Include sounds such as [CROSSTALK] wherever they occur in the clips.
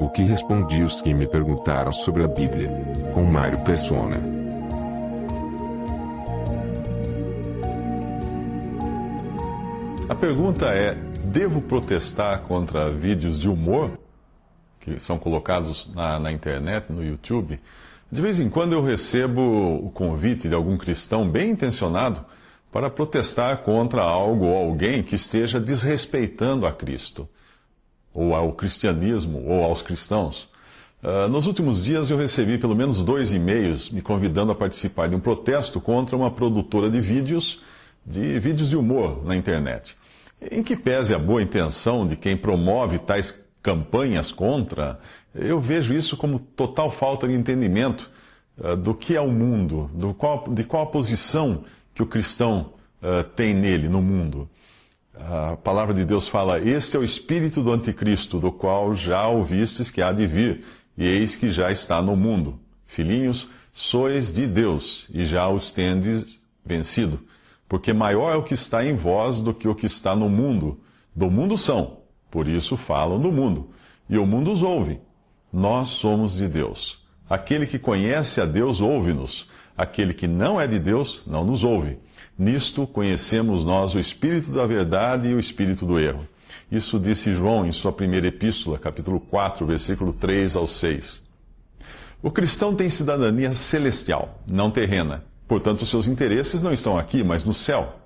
O que respondi os que me perguntaram sobre a Bíblia, com Mário Persona. A pergunta é: devo protestar contra vídeos de humor que são colocados na, na, internet, no YouTube? De vez em quando eu recebo o convite de algum cristão bem intencionado para protestar contra algo ou alguém que esteja desrespeitando a Cristo, ou ao cristianismo, ou aos cristãos. Uh, nos últimos dias eu recebi pelo menos dois e-mails me convidando a participar de um protesto contra uma produtora de vídeos de vídeos de humor na internet. Em que pese a boa intenção de quem promove tais campanhas contra, eu vejo isso como total falta de entendimento uh, do que é o mundo, do qual, de qual a posição que o cristão uh, tem nele, no mundo. A palavra de Deus fala: Este é o espírito do anticristo, do qual já ouvistes que há de vir, e eis que já está no mundo. Filhinhos, sois de Deus, e já os tendes vencido porque maior é o que está em vós do que o que está no mundo. Do mundo são, por isso falam do mundo, e o mundo os ouve. Nós somos de Deus. Aquele que conhece a Deus ouve-nos, aquele que não é de Deus não nos ouve. Nisto conhecemos nós o espírito da verdade e o espírito do erro. Isso disse João em sua primeira epístola, capítulo 4, versículo 3 ao 6. O cristão tem cidadania celestial, não terrena. Portanto, seus interesses não estão aqui, mas no céu.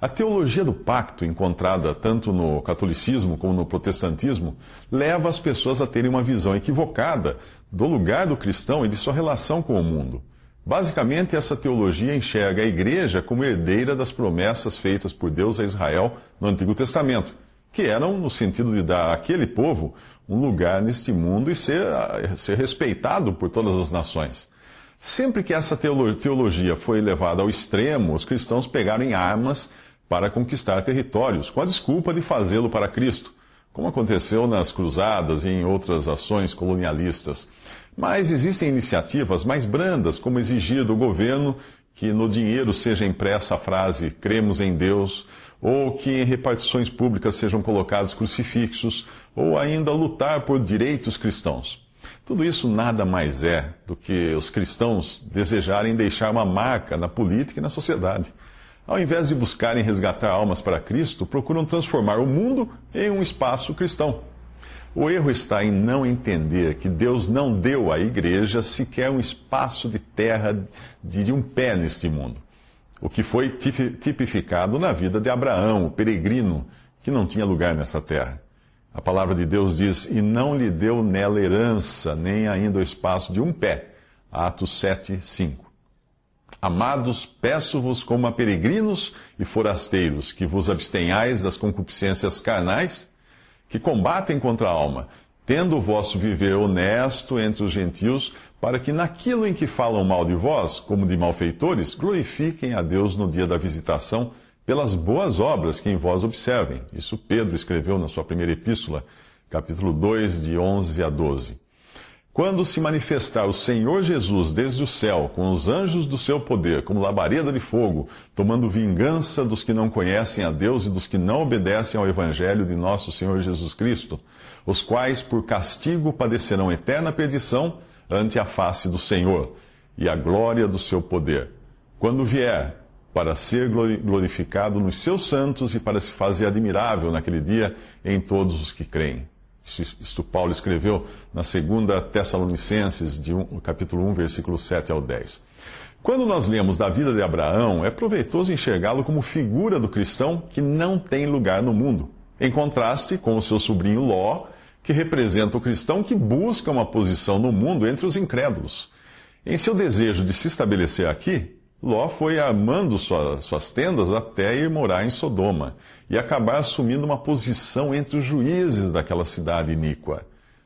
A teologia do pacto, encontrada tanto no catolicismo como no protestantismo, leva as pessoas a terem uma visão equivocada do lugar do cristão e de sua relação com o mundo. Basicamente, essa teologia enxerga a igreja como herdeira das promessas feitas por Deus a Israel no Antigo Testamento, que eram no sentido de dar àquele povo um lugar neste mundo e ser, ser respeitado por todas as nações. Sempre que essa teologia foi levada ao extremo, os cristãos pegaram em armas para conquistar territórios, com a desculpa de fazê-lo para Cristo, como aconteceu nas cruzadas e em outras ações colonialistas. Mas existem iniciativas mais brandas, como exigir do governo que no dinheiro seja impressa a frase cremos em Deus, ou que em repartições públicas sejam colocados crucifixos, ou ainda lutar por direitos cristãos. Tudo isso nada mais é do que os cristãos desejarem deixar uma marca na política e na sociedade. Ao invés de buscarem resgatar almas para Cristo, procuram transformar o mundo em um espaço cristão. O erro está em não entender que Deus não deu à igreja sequer um espaço de terra de um pé neste mundo. O que foi tipificado na vida de Abraão, o peregrino, que não tinha lugar nessa terra. A palavra de Deus diz: E não lhe deu nela herança, nem ainda o espaço de um pé. Atos 7, 5. Amados, peço-vos como a peregrinos e forasteiros, que vos abstenhais das concupiscências carnais, que combatem contra a alma, tendo o vosso viver honesto entre os gentios, para que naquilo em que falam mal de vós, como de malfeitores, glorifiquem a Deus no dia da visitação pelas boas obras que em vós observem. Isso Pedro escreveu na sua primeira epístola, capítulo 2, de 11 a 12. Quando se manifestar o Senhor Jesus desde o céu, com os anjos do seu poder, como labareda de fogo, tomando vingança dos que não conhecem a Deus e dos que não obedecem ao Evangelho de nosso Senhor Jesus Cristo, os quais por castigo padecerão eterna perdição ante a face do Senhor e a glória do seu poder. Quando vier, para ser glorificado nos seus santos e para se fazer admirável naquele dia em todos os que creem. Isto Paulo escreveu na segunda Tessalonicenses, de um, capítulo 1, versículo 7 ao 10. Quando nós lemos da vida de Abraão, é proveitoso enxergá-lo como figura do cristão que não tem lugar no mundo, em contraste com o seu sobrinho Ló, que representa o cristão que busca uma posição no mundo entre os incrédulos. Em seu desejo de se estabelecer aqui, Ló foi armando sua, suas tendas até ir morar em Sodoma e acabar assumindo uma posição entre os juízes daquela cidade iníqua.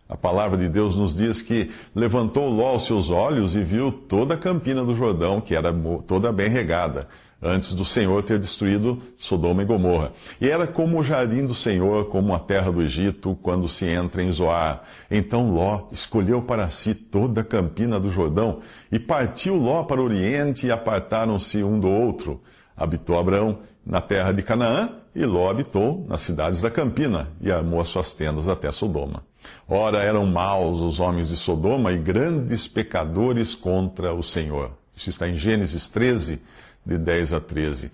A palavra de Deus nos diz que levantou Ló os seus olhos e viu toda a campina do Jordão, que era toda bem regada, antes do Senhor ter destruído Sodoma e Gomorra. E era como o jardim do Senhor, como a terra do Egito, quando se entra em Zoar. Então Ló escolheu para si toda a campina do Jordão, e partiu Ló para o oriente, e apartaram-se um do outro. Habitou Abraão na terra de Canaã, e Ló habitou nas cidades da campina, e armou as suas tendas até Sodoma. Ora, eram maus os homens de Sodoma e grandes pecadores contra o Senhor. Isso está em Gênesis 13, de 10 a 13.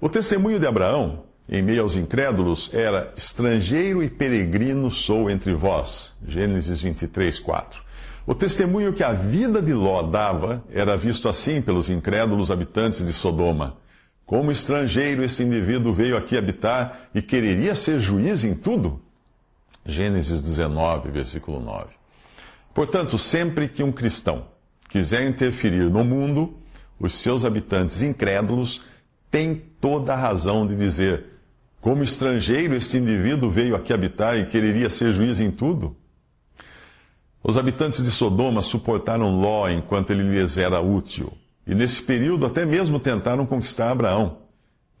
O testemunho de Abraão, em meio aos incrédulos, era: estrangeiro e peregrino sou entre vós. Gênesis 23, 4. O testemunho que a vida de Ló dava era visto assim pelos incrédulos habitantes de Sodoma. Como estrangeiro, esse indivíduo veio aqui habitar e quereria ser juiz em tudo? Gênesis 19, versículo 9. Portanto, sempre que um cristão quiser interferir no mundo, os seus habitantes incrédulos têm toda a razão de dizer: como estrangeiro, este indivíduo veio aqui habitar e quereria ser juiz em tudo? Os habitantes de Sodoma suportaram Ló enquanto ele lhes era útil, e nesse período até mesmo tentaram conquistar Abraão.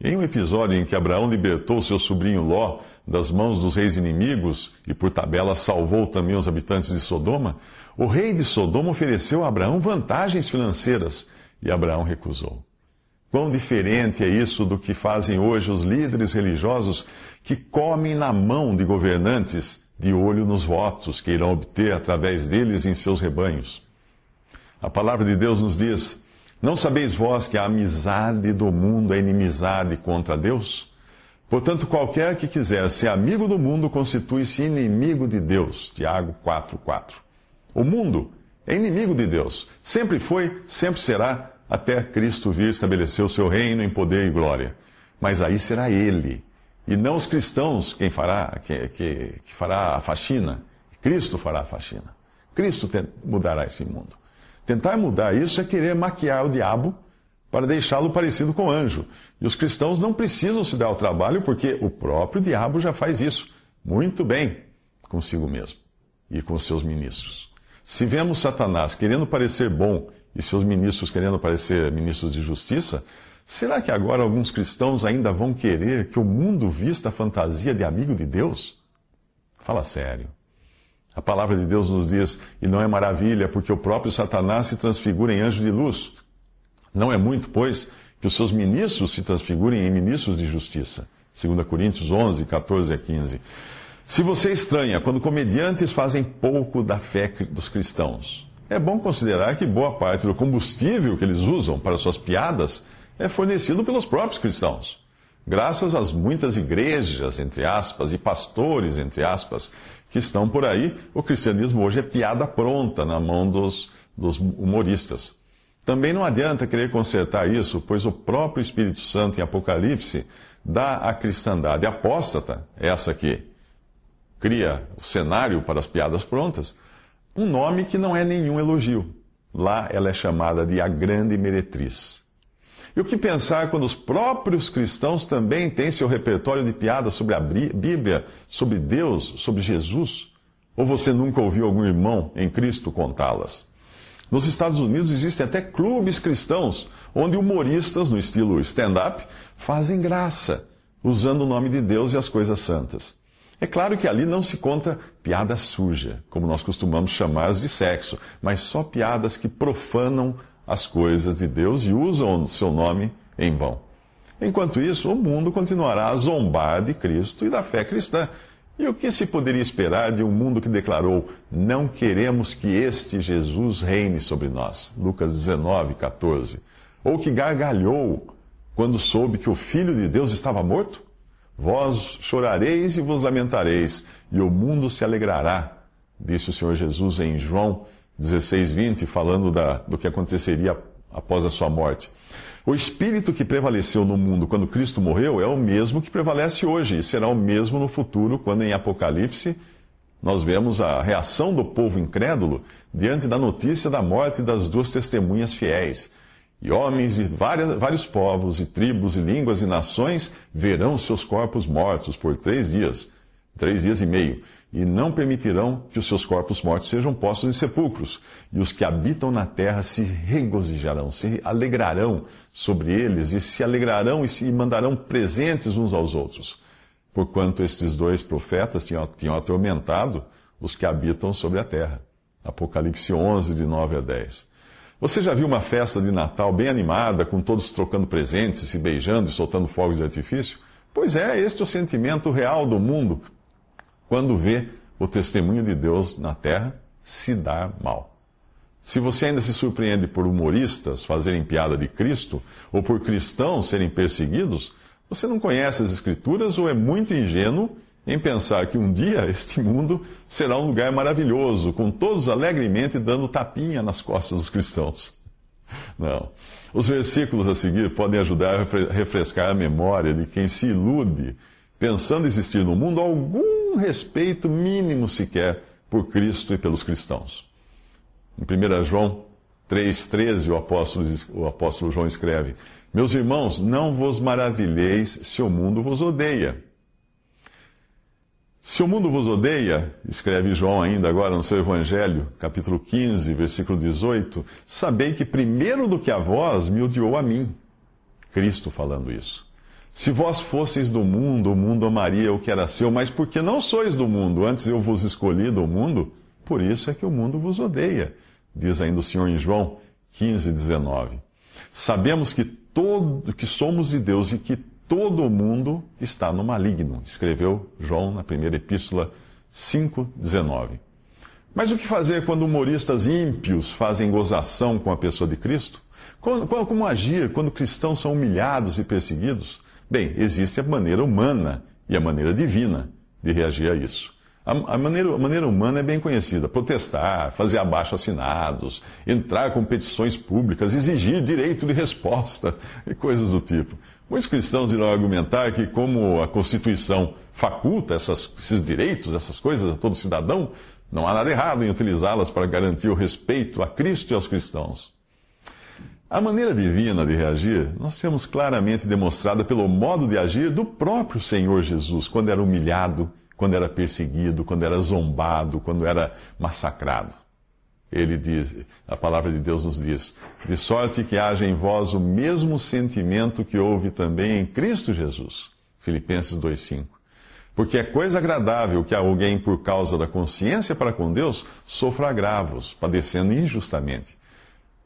Em um episódio em que Abraão libertou seu sobrinho Ló das mãos dos reis inimigos e por tabela salvou também os habitantes de Sodoma, o rei de Sodoma ofereceu a Abraão vantagens financeiras e Abraão recusou. Quão diferente é isso do que fazem hoje os líderes religiosos que comem na mão de governantes de olho nos votos que irão obter através deles em seus rebanhos. A palavra de Deus nos diz: Não sabeis vós que a amizade do mundo é inimizade contra Deus? Portanto, qualquer que quiser ser amigo do mundo constitui-se inimigo de Deus. Tiago 4,4. O mundo é inimigo de Deus. Sempre foi, sempre será, até Cristo vir estabelecer o seu reino em poder e glória. Mas aí será Ele, e não os cristãos quem fará, que, que, que fará a faxina. Cristo fará a faxina. Cristo mudará esse mundo. Tentar mudar isso é querer maquiar o diabo para deixá-lo parecido com anjo. E os cristãos não precisam se dar o trabalho porque o próprio diabo já faz isso muito bem consigo mesmo e com seus ministros. Se vemos Satanás querendo parecer bom e seus ministros querendo parecer ministros de justiça, será que agora alguns cristãos ainda vão querer que o mundo vista a fantasia de amigo de Deus? Fala sério. A palavra de Deus nos diz, e não é maravilha, porque o próprio Satanás se transfigura em anjo de luz. Não é muito, pois, que os seus ministros se transfigurem em ministros de justiça. 2 Coríntios 11, 14 a 15. Se você estranha quando comediantes fazem pouco da fé dos cristãos, é bom considerar que boa parte do combustível que eles usam para suas piadas é fornecido pelos próprios cristãos. Graças às muitas igrejas, entre aspas, e pastores, entre aspas, que estão por aí, o cristianismo hoje é piada pronta na mão dos, dos humoristas. Também não adianta querer consertar isso, pois o próprio Espírito Santo em Apocalipse dá à cristandade apóstata, essa que cria o cenário para as piadas prontas, um nome que não é nenhum elogio. Lá ela é chamada de a grande meretriz. E o que pensar quando os próprios cristãos também têm seu repertório de piadas sobre a Bíblia, sobre Deus, sobre Jesus? Ou você nunca ouviu algum irmão em Cristo contá-las? Nos Estados Unidos existem até clubes cristãos onde humoristas, no estilo stand-up, fazem graça, usando o nome de Deus e as coisas santas. É claro que ali não se conta piada suja, como nós costumamos chamar as de sexo, mas só piadas que profanam as coisas de Deus e usam o seu nome em vão. Enquanto isso, o mundo continuará a zombar de Cristo e da fé cristã, e o que se poderia esperar de um mundo que declarou: Não queremos que este Jesus reine sobre nós? Lucas 19, 14. Ou que gargalhou quando soube que o Filho de Deus estava morto? Vós chorareis e vos lamentareis, e o mundo se alegrará, disse o Senhor Jesus em João 16, 20, falando da, do que aconteceria após a sua morte. O espírito que prevaleceu no mundo quando Cristo morreu é o mesmo que prevalece hoje e será o mesmo no futuro, quando em Apocalipse nós vemos a reação do povo incrédulo diante da notícia da morte das duas testemunhas fiéis. E homens de várias, vários povos, e tribos, e línguas, e nações verão seus corpos mortos por três dias, três dias e meio, e não permitirão que os seus corpos mortos sejam postos em sepulcros. E os que habitam na terra se regozijarão, se alegrarão sobre eles, e se alegrarão e se mandarão presentes uns aos outros. Porquanto estes dois profetas tinham, tinham atormentado os que habitam sobre a terra. Apocalipse 11, de 9 a 10. Você já viu uma festa de Natal bem animada, com todos trocando presentes, se beijando e soltando fogos de artifício? Pois é, este é o sentimento real do mundo quando vê o testemunho de Deus na terra se dar mal. Se você ainda se surpreende por humoristas fazerem piada de Cristo, ou por cristãos serem perseguidos, você não conhece as Escrituras ou é muito ingênuo em pensar que um dia [LAUGHS] este mundo será um lugar maravilhoso, com todos alegremente dando tapinha nas costas dos cristãos. Não. Os versículos a seguir podem ajudar a refrescar a memória de quem se ilude, pensando existir no mundo algum respeito mínimo sequer por Cristo e pelos cristãos. Em 1 João 3,13, o apóstolo, o apóstolo João escreve: Meus irmãos, não vos maravilheis se o mundo vos odeia. Se o mundo vos odeia, escreve João ainda agora no seu Evangelho, capítulo 15, versículo 18, sabei que primeiro do que a vós me odiou a mim. Cristo falando isso. Se vós fosseis do mundo, o mundo amaria o que era seu, mas porque não sois do mundo, antes eu vos escolhi do mundo, por isso é que o mundo vos odeia, diz ainda o Senhor em João 15, 19. Sabemos que, todo, que somos de Deus e que todo mundo está no maligno, escreveu João na primeira epístola 5,19. Mas o que fazer quando humoristas ímpios fazem gozação com a pessoa de Cristo? Como, como agir quando cristãos são humilhados e perseguidos? Bem, existe a maneira humana e a maneira divina de reagir a isso. A, maneira, a maneira humana é bem conhecida: protestar, fazer abaixo assinados, entrar com petições públicas, exigir direito de resposta [LAUGHS] e coisas do tipo. Muitos cristãos irão argumentar que, como a Constituição faculta essas, esses direitos, essas coisas a todo cidadão, não há nada errado em utilizá-las para garantir o respeito a Cristo e aos cristãos. A maneira divina de reagir nós temos claramente demonstrada pelo modo de agir do próprio Senhor Jesus, quando era humilhado quando era perseguido, quando era zombado, quando era massacrado. Ele diz, a palavra de Deus nos diz: de sorte que haja em vós o mesmo sentimento que houve também em Cristo Jesus. Filipenses 2:5. Porque é coisa agradável que alguém, por causa da consciência para com Deus, sofra agravos, padecendo injustamente.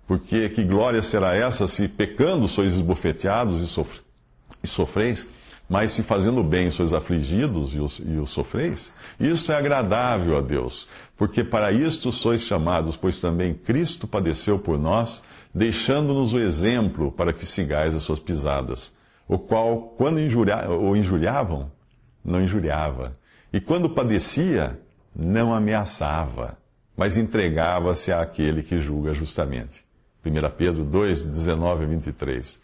Porque que glória será essa se pecando sois esbofeteados e, sofre, e sofreis? Mas se fazendo bem sois afligidos e os, e os sofreis, isto é agradável a Deus, porque para isto sois chamados, pois também Cristo padeceu por nós, deixando-nos o exemplo para que sigais as suas pisadas, o qual, quando injuria, o injuriavam, não injuriava, e quando padecia, não ameaçava, mas entregava-se àquele que julga justamente. 1 Pedro 2, 19 a 23.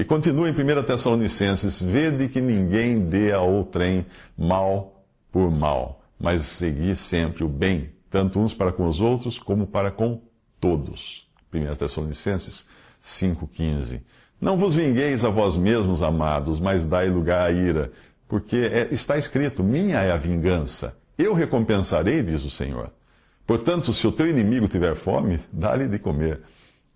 E continua em 1 Tessalonicenses: Vede que ninguém dê a outrem mal por mal, mas segui sempre o bem, tanto uns para com os outros, como para com todos. 1 Tessalonicenses 5,15. Não vos vingueis a vós mesmos, amados, mas dai lugar à ira, porque é, está escrito: Minha é a vingança, eu recompensarei, diz o Senhor. Portanto, se o teu inimigo tiver fome, dá-lhe de comer.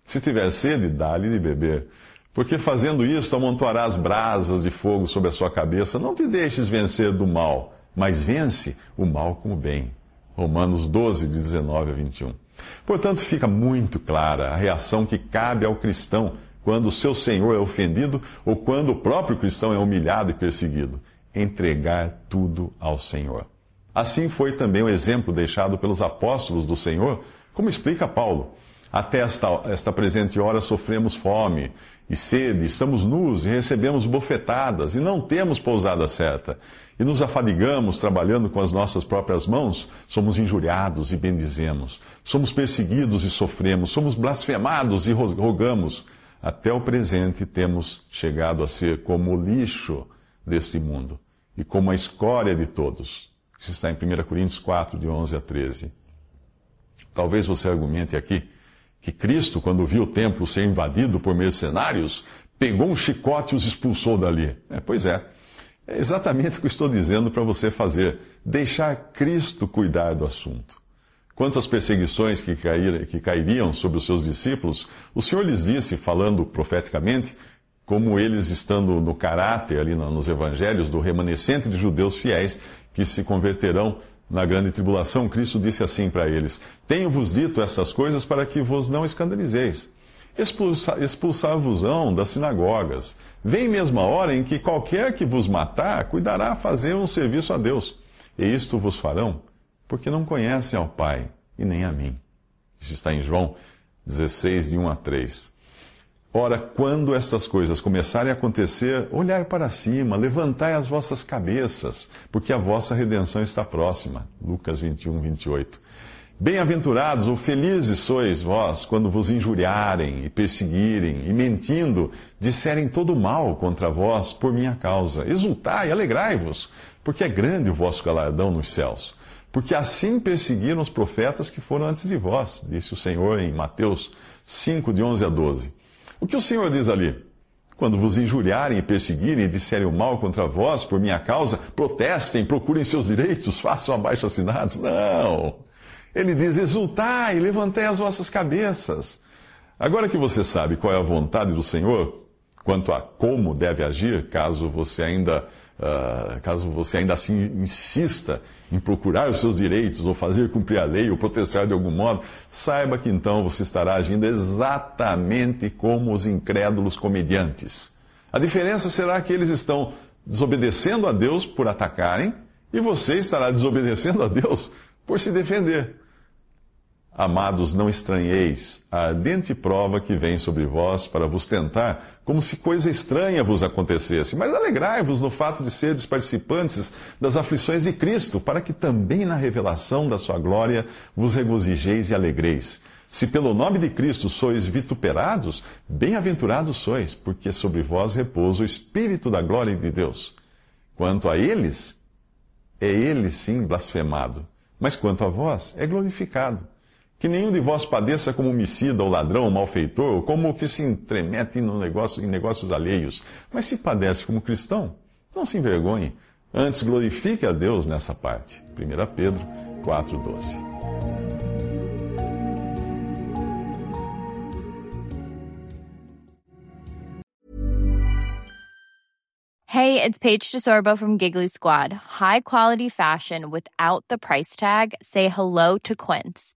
Se tiver sede, dá-lhe de beber porque fazendo isso amontoarás brasas de fogo sobre a sua cabeça. Não te deixes vencer do mal, mas vence o mal com o bem. Romanos 12, de 19 a 21. Portanto, fica muito clara a reação que cabe ao cristão quando o seu Senhor é ofendido ou quando o próprio cristão é humilhado e perseguido. Entregar tudo ao Senhor. Assim foi também o exemplo deixado pelos apóstolos do Senhor, como explica Paulo. Até esta, esta presente hora sofremos fome e sede, estamos nus e recebemos bofetadas e não temos pousada certa. E nos afadigamos trabalhando com as nossas próprias mãos, somos injuriados e bendizemos. Somos perseguidos e sofremos, somos blasfemados e rogamos. Até o presente temos chegado a ser como o lixo deste mundo e como a escória de todos. Isso está em 1 Coríntios 4, de 11 a 13. Talvez você argumente aqui Que Cristo, quando viu o templo ser invadido por mercenários, pegou um chicote e os expulsou dali. É, pois é. É exatamente o que estou dizendo para você fazer. Deixar Cristo cuidar do assunto. Quanto às perseguições que, cair, que cairiam sobre os seus discípulos, o Senhor lhes disse, falando profeticamente, como eles estando no caráter ali nos evangelhos do remanescente de judeus fiéis que se converterão na grande tribulação, Cristo disse assim para eles: Tenho-vos dito estas coisas para que vos não escandalizeis. Expulsar-vos-ão das sinagogas. Vem mesmo a hora em que qualquer que vos matar cuidará fazer um serviço a Deus. E isto vos farão, porque não conhecem ao Pai e nem a mim. Isso está em João 16, de 1 a 3. Ora, quando estas coisas começarem a acontecer, olhai para cima, levantai as vossas cabeças, porque a vossa redenção está próxima. Lucas 21, 28. Bem-aventurados ou felizes sois vós quando vos injuriarem e perseguirem e mentindo disserem todo mal contra vós por minha causa. Exultai, alegrai-vos, porque é grande o vosso galardão nos céus. Porque assim perseguiram os profetas que foram antes de vós, disse o Senhor em Mateus 5, de 11 a 12. O que o Senhor diz ali? Quando vos injuriarem e perseguirem e disserem o mal contra vós por minha causa, protestem, procurem seus direitos, [LAUGHS] façam abaixo assinados. Não! Ele diz: exultai, levantai as vossas cabeças. Agora que você sabe qual é a vontade do Senhor, quanto a como deve agir, caso você ainda, uh, caso você ainda assim insista em procurar os seus direitos, ou fazer cumprir a lei, ou protestar de algum modo, saiba que então você estará agindo exatamente como os incrédulos comediantes. A diferença será que eles estão desobedecendo a Deus por atacarem, e você estará desobedecendo a Deus por se defender. Amados, não estranheis a ardente prova que vem sobre vós para vos tentar, como se coisa estranha vos acontecesse. Mas alegrai-vos no fato de seres participantes das aflições de Cristo, para que também na revelação da sua glória vos regozijeis e alegreis. Se pelo nome de Cristo sois vituperados, bem-aventurados sois, porque sobre vós repousa o Espírito da glória de Deus. Quanto a eles, é ele sim blasfemado, mas quanto a vós, é glorificado que nenhum de vós padeça como homicida ou ladrão ou malfeitor, ou como o que se entremete no negócio, em negócios alheios. Mas se padece como cristão, não se envergonhe. Antes glorifique a Deus nessa parte. 1 Pedro 4,12. Hey, it's Paige DeSorbo from Giggly Squad. High quality fashion without the price tag. Say hello to Quince.